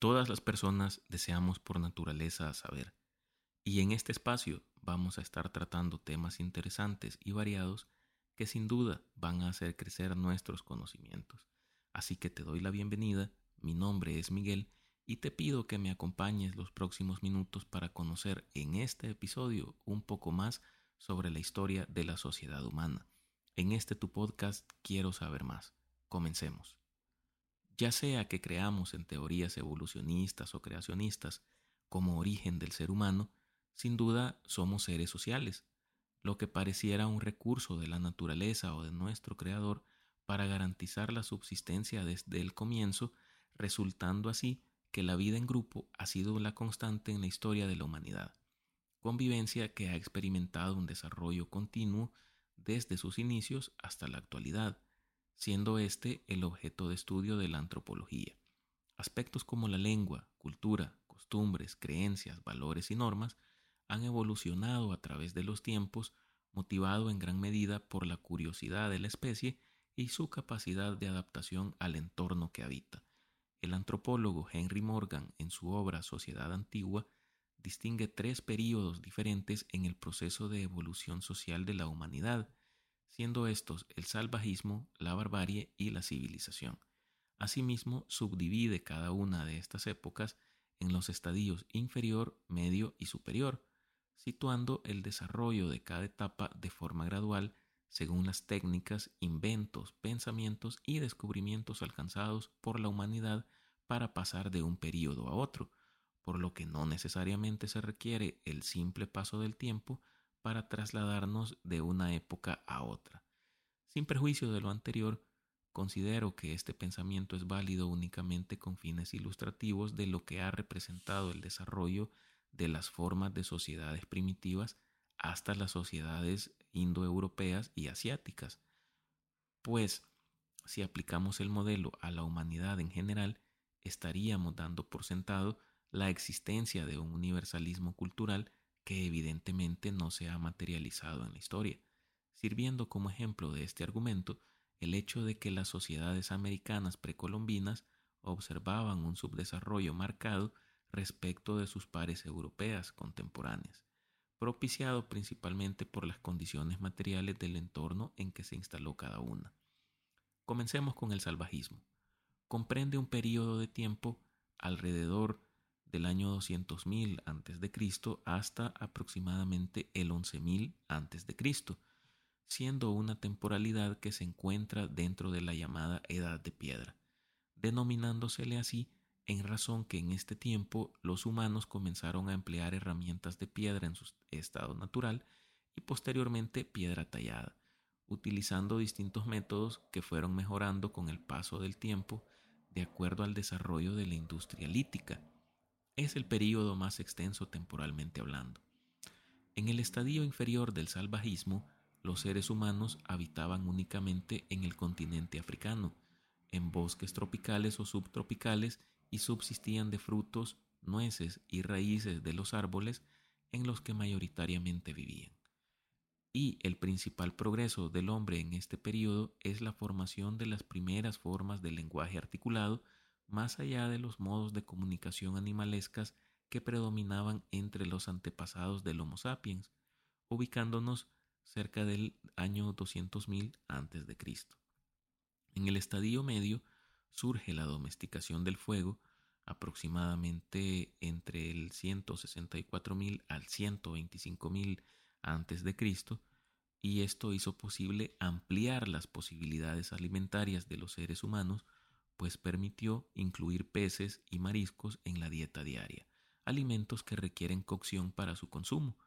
Todas las personas deseamos por naturaleza saber, y en este espacio vamos a estar tratando temas interesantes y variados que sin duda van a hacer crecer nuestros conocimientos. Así que te doy la bienvenida, mi nombre es Miguel y te pido que me acompañes los próximos minutos para conocer en este episodio un poco más sobre la historia de la sociedad humana. En este tu podcast quiero saber más. Comencemos. Ya sea que creamos en teorías evolucionistas o creacionistas como origen del ser humano, sin duda somos seres sociales, lo que pareciera un recurso de la naturaleza o de nuestro creador para garantizar la subsistencia desde el comienzo, resultando así que la vida en grupo ha sido la constante en la historia de la humanidad, convivencia que ha experimentado un desarrollo continuo desde sus inicios hasta la actualidad, siendo este el objeto de estudio de la antropología. Aspectos como la lengua, cultura, costumbres, creencias, valores y normas han evolucionado a través de los tiempos, motivado en gran medida por la curiosidad de la especie y su capacidad de adaptación al entorno que habita. El antropólogo Henry Morgan, en su obra Sociedad Antigua, distingue tres períodos diferentes en el proceso de evolución social de la humanidad, siendo estos el salvajismo, la barbarie y la civilización. Asimismo, subdivide cada una de estas épocas en los estadios inferior, medio y superior, situando el desarrollo de cada etapa de forma gradual según las técnicas, inventos, pensamientos y descubrimientos alcanzados por la humanidad para pasar de un periodo a otro, por lo que no necesariamente se requiere el simple paso del tiempo para trasladarnos de una época a otra. Sin perjuicio de lo anterior, considero que este pensamiento es válido únicamente con fines ilustrativos de lo que ha representado el desarrollo de las formas de sociedades primitivas hasta las sociedades indoeuropeas y asiáticas. Pues, si aplicamos el modelo a la humanidad en general, estaríamos dando por sentado la existencia de un universalismo cultural que evidentemente no se ha materializado en la historia, sirviendo como ejemplo de este argumento el hecho de que las sociedades americanas precolombinas observaban un subdesarrollo marcado respecto de sus pares europeas contemporáneas, propiciado principalmente por las condiciones materiales del entorno en que se instaló cada una. Comencemos con el salvajismo. Comprende un periodo de tiempo alrededor del año 200.000 a.C. hasta aproximadamente el 11.000 a.C., siendo una temporalidad que se encuentra dentro de la llamada Edad de Piedra, denominándosele así en razón que en este tiempo los humanos comenzaron a emplear herramientas de piedra en su estado natural y posteriormente piedra tallada, utilizando distintos métodos que fueron mejorando con el paso del tiempo de acuerdo al desarrollo de la industria lítica. Es el período más extenso temporalmente hablando. En el estadio inferior del salvajismo, los seres humanos habitaban únicamente en el continente africano, en bosques tropicales o subtropicales y subsistían de frutos, nueces y raíces de los árboles en los que mayoritariamente vivían. Y el principal progreso del hombre en este periodo es la formación de las primeras formas del lenguaje articulado, más allá de los modos de comunicación animalescas que predominaban entre los antepasados del Homo sapiens, ubicándonos cerca del año 200.000 a.C. En el estadio medio, surge la domesticación del fuego aproximadamente entre el 164.000 al 125.000 antes de Cristo y esto hizo posible ampliar las posibilidades alimentarias de los seres humanos, pues permitió incluir peces y mariscos en la dieta diaria, alimentos que requieren cocción para su consumo.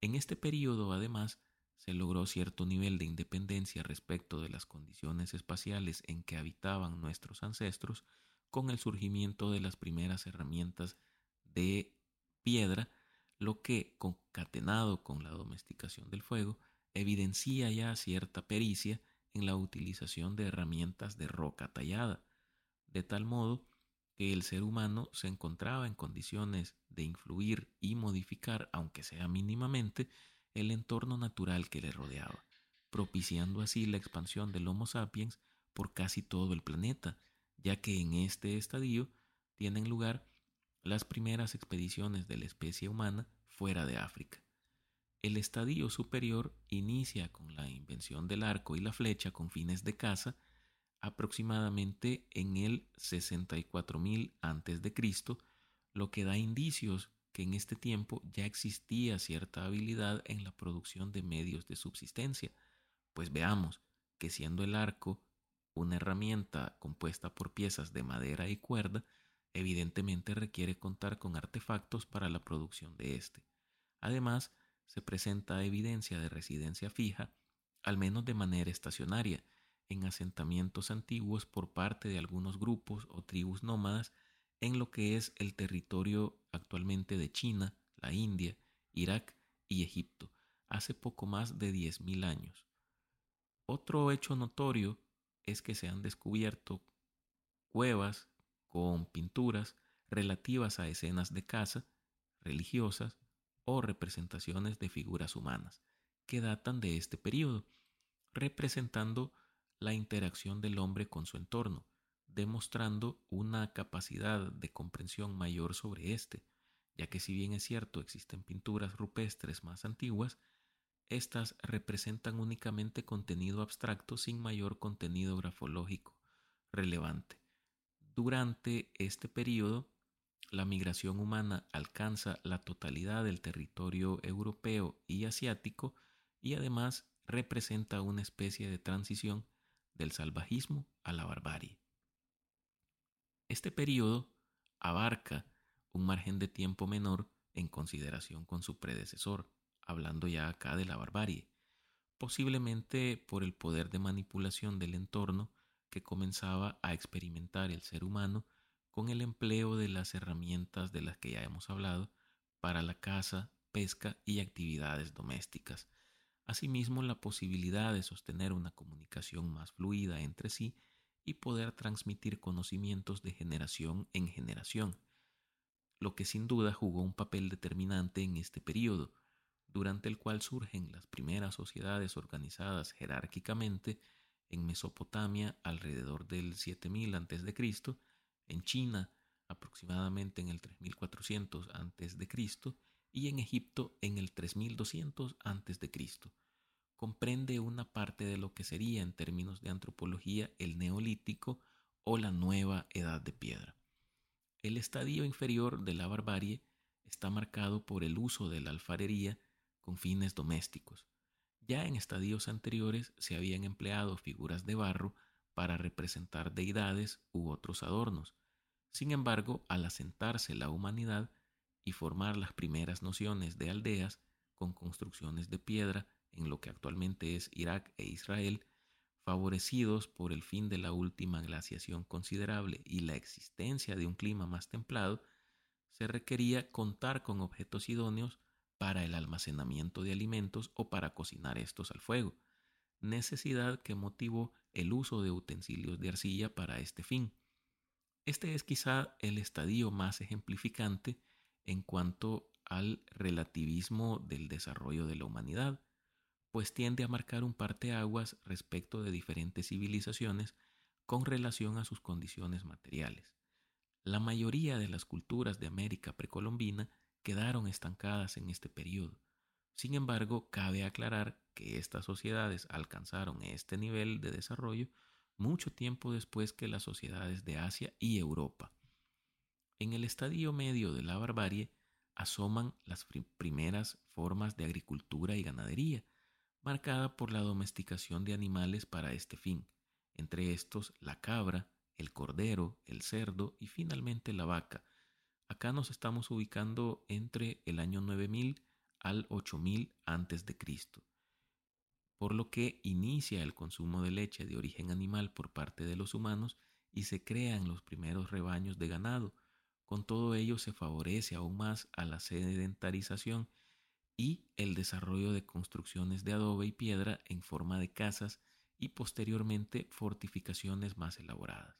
En este periodo, además, se logró cierto nivel de independencia respecto de las condiciones espaciales en que habitaban nuestros ancestros con el surgimiento de las primeras herramientas de piedra, lo que, concatenado con la domesticación del fuego, evidencia ya cierta pericia en la utilización de herramientas de roca tallada, de tal modo que el ser humano se encontraba en condiciones de influir y modificar, aunque sea mínimamente, el entorno natural que le rodeaba, propiciando así la expansión del Homo sapiens por casi todo el planeta, ya que en este estadio tienen lugar las primeras expediciones de la especie humana fuera de África. El estadio superior inicia con la invención del arco y la flecha con fines de caza aproximadamente en el 64.000 a.C., lo que da indicios que en este tiempo ya existía cierta habilidad en la producción de medios de subsistencia, pues veamos que siendo el arco una herramienta compuesta por piezas de madera y cuerda, evidentemente requiere contar con artefactos para la producción de éste. Además, se presenta evidencia de residencia fija, al menos de manera estacionaria, en asentamientos antiguos por parte de algunos grupos o tribus nómadas en lo que es el territorio actualmente de China, la India, Irak y Egipto, hace poco más de 10.000 años. Otro hecho notorio es que se han descubierto cuevas con pinturas relativas a escenas de caza, religiosas o representaciones de figuras humanas, que datan de este periodo, representando la interacción del hombre con su entorno, demostrando una capacidad de comprensión mayor sobre éste, ya que si bien es cierto existen pinturas rupestres más antiguas, estas representan únicamente contenido abstracto sin mayor contenido grafológico relevante. Durante este periodo, la migración humana alcanza la totalidad del territorio europeo y asiático y además representa una especie de transición del salvajismo a la barbarie. Este periodo abarca un margen de tiempo menor en consideración con su predecesor, hablando ya acá de la barbarie, posiblemente por el poder de manipulación del entorno que comenzaba a experimentar el ser humano con el empleo de las herramientas de las que ya hemos hablado para la caza, pesca y actividades domésticas, Asimismo, la posibilidad de sostener una comunicación más fluida entre sí y poder transmitir conocimientos de generación en generación, lo que sin duda jugó un papel determinante en este periodo, durante el cual surgen las primeras sociedades organizadas jerárquicamente en Mesopotamia alrededor del 7000 a.C., en China aproximadamente en el 3400 a.C., y en Egipto en el 3200 a.C. Comprende una parte de lo que sería en términos de antropología el neolítico o la nueva edad de piedra. El estadio inferior de la barbarie está marcado por el uso de la alfarería con fines domésticos. Ya en estadios anteriores se habían empleado figuras de barro para representar deidades u otros adornos. Sin embargo, al asentarse la humanidad, y formar las primeras nociones de aldeas con construcciones de piedra en lo que actualmente es Irak e Israel, favorecidos por el fin de la última glaciación considerable y la existencia de un clima más templado, se requería contar con objetos idóneos para el almacenamiento de alimentos o para cocinar estos al fuego, necesidad que motivó el uso de utensilios de arcilla para este fin. Este es quizá el estadio más ejemplificante en cuanto al relativismo del desarrollo de la humanidad, pues tiende a marcar un parteaguas respecto de diferentes civilizaciones con relación a sus condiciones materiales. La mayoría de las culturas de América precolombina quedaron estancadas en este periodo. Sin embargo, cabe aclarar que estas sociedades alcanzaron este nivel de desarrollo mucho tiempo después que las sociedades de Asia y Europa. En el estadio medio de la barbarie asoman las primeras formas de agricultura y ganadería, marcada por la domesticación de animales para este fin, entre estos la cabra, el cordero, el cerdo y finalmente la vaca. Acá nos estamos ubicando entre el año 9000 al 8000 antes de Cristo. Por lo que inicia el consumo de leche de origen animal por parte de los humanos y se crean los primeros rebaños de ganado, con todo ello se favorece aún más a la sedentarización y el desarrollo de construcciones de adobe y piedra en forma de casas y posteriormente fortificaciones más elaboradas.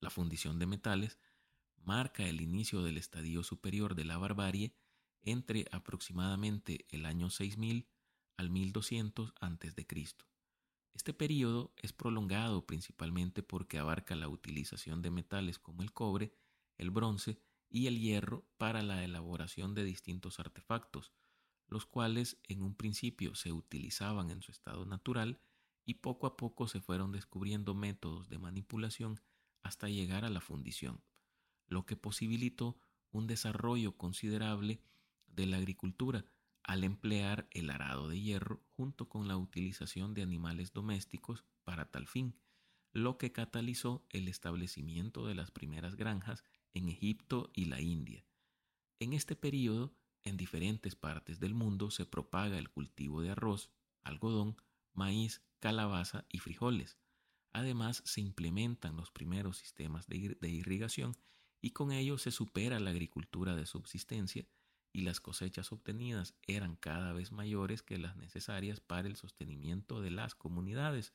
La fundición de metales marca el inicio del estadio superior de la barbarie entre aproximadamente el año 6000 al 1200 a.C. Este periodo es prolongado principalmente porque abarca la utilización de metales como el cobre, el bronce y el hierro para la elaboración de distintos artefactos, los cuales en un principio se utilizaban en su estado natural y poco a poco se fueron descubriendo métodos de manipulación hasta llegar a la fundición, lo que posibilitó un desarrollo considerable de la agricultura al emplear el arado de hierro junto con la utilización de animales domésticos para tal fin, lo que catalizó el establecimiento de las primeras granjas en Egipto y la India. En este periodo, en diferentes partes del mundo se propaga el cultivo de arroz, algodón, maíz, calabaza y frijoles. Además, se implementan los primeros sistemas de, irrigación y con ello se supera la agricultura de subsistencia y las cosechas obtenidas eran cada vez mayores que las necesarias para el sostenimiento de las comunidades,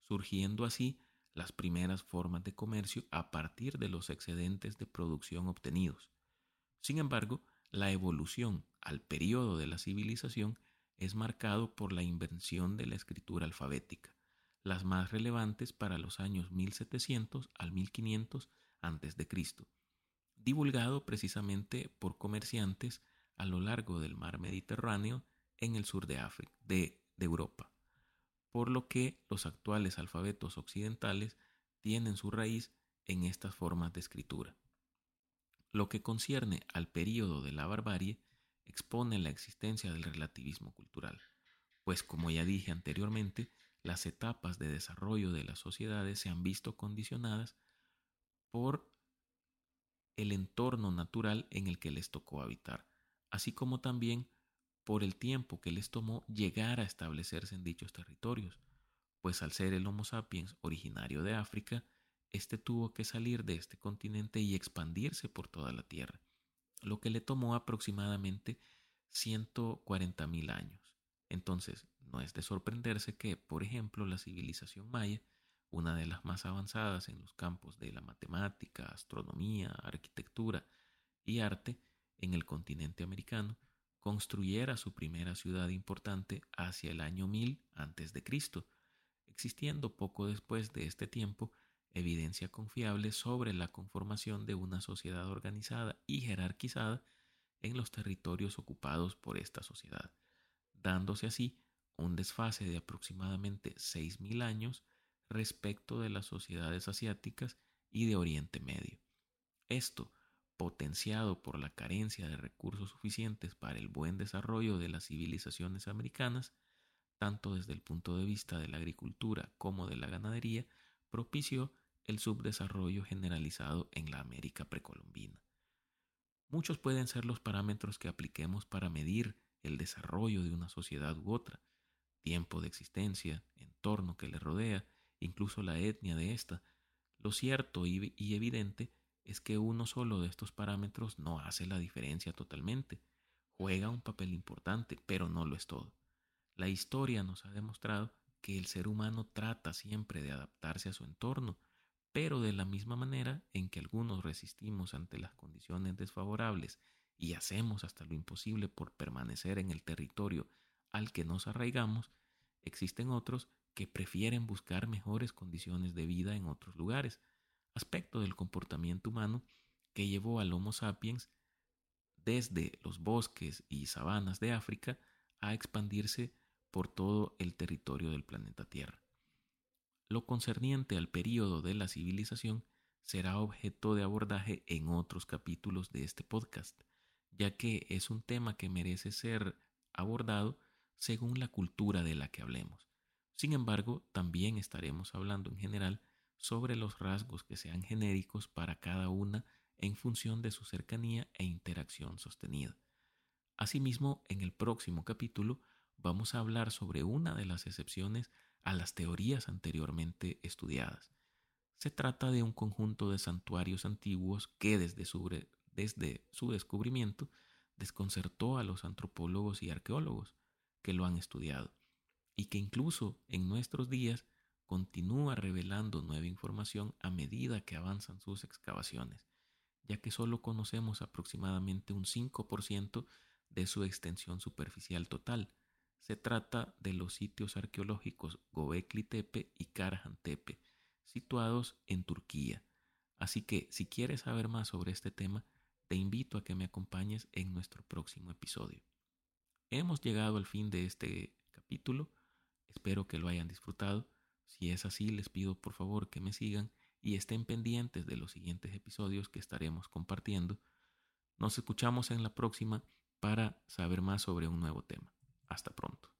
surgiendo así las primeras formas de comercio a partir de los excedentes de producción obtenidos. Sin embargo, la evolución al periodo de la civilización es marcado por la invención de la escritura alfabética, las más relevantes para los años 1700 al 1500 a.C., divulgado precisamente por comerciantes a lo largo del mar Mediterráneo en el sur de África, de, de Europa, por lo que los actuales alfabetos occidentales tienen su raíz en estas formas de escritura. Lo que concierne al período de la barbarie expone la existencia del relativismo cultural, pues como ya dije anteriormente, las etapas de desarrollo de las sociedades se han visto condicionadas por el entorno natural en el que les tocó habitar, así como también por el tiempo que les tomó llegar a establecerse en dichos territorios, pues al ser el Homo sapiens originario de África, este tuvo que salir de este continente y expandirse por toda la Tierra, lo que le tomó aproximadamente 140.000 años. Entonces, no es de sorprenderse que, por ejemplo, la civilización maya, una de las más avanzadas en los campos de la matemática, astronomía, arquitectura y arte en el continente americano, construyera su primera ciudad importante hacia el año 1000 a.C., existiendo poco después de este tiempo evidencia confiable sobre la conformación de una sociedad organizada y jerarquizada en los territorios ocupados por esta sociedad, dándose así un desfase de aproximadamente 6.000 años respecto de las sociedades asiáticas y de Oriente Medio. Esto, potenciado por la carencia de recursos suficientes para el buen desarrollo de las civilizaciones americanas, tanto desde el punto de vista de la agricultura como de la ganadería, propició el subdesarrollo generalizado en la América precolombina. Muchos pueden ser los parámetros que apliquemos para medir el desarrollo de una sociedad u otra, tiempo de existencia, entorno que le rodea, incluso la etnia de ésta. Lo cierto y, evidente es que uno solo de estos parámetros no hace la diferencia totalmente. Juega un papel importante, pero no lo es todo. La historia nos ha demostrado que el ser humano trata siempre de adaptarse a su entorno, pero de la misma manera en que algunos resistimos ante las condiciones desfavorables y hacemos hasta lo imposible por permanecer en el territorio al que nos arraigamos, existen otros que prefieren buscar mejores condiciones de vida en otros lugares, aspecto del comportamiento humano que llevó al Homo sapiens desde los bosques y sabanas de África a expandirse por todo el territorio del planeta Tierra. Lo concerniente al período de la civilización será objeto de abordaje en otros capítulos de este podcast, ya que es un tema que merece ser abordado según la cultura de la que hablemos. Sin embargo, también estaremos hablando en general sobre los rasgos que sean genéricos para cada una en función de su cercanía e interacción sostenida. Asimismo, en el próximo capítulo vamos a hablar sobre una de las excepciones a las teorías anteriormente estudiadas. Se trata de un conjunto de santuarios antiguos que desde su, desde su descubrimiento desconcertó a los antropólogos y arqueólogos que lo han estudiado y que incluso en nuestros días continúa revelando nueva información a medida que avanzan sus excavaciones, ya que solo conocemos aproximadamente un 5% de su extensión superficial total, Se trata de los sitios arqueológicos Gobekli Tepe y Karahan Tepe, situados en Turquía. Así que si quieres saber más sobre este tema, te invito a que me acompañes en nuestro próximo episodio. Hemos llegado al fin de este capítulo. Espero que lo hayan disfrutado. Si es así, les pido por favor que me sigan y estén pendientes de los siguientes episodios que estaremos compartiendo. Nos escuchamos en la próxima para saber más sobre un nuevo tema. Hasta pronto.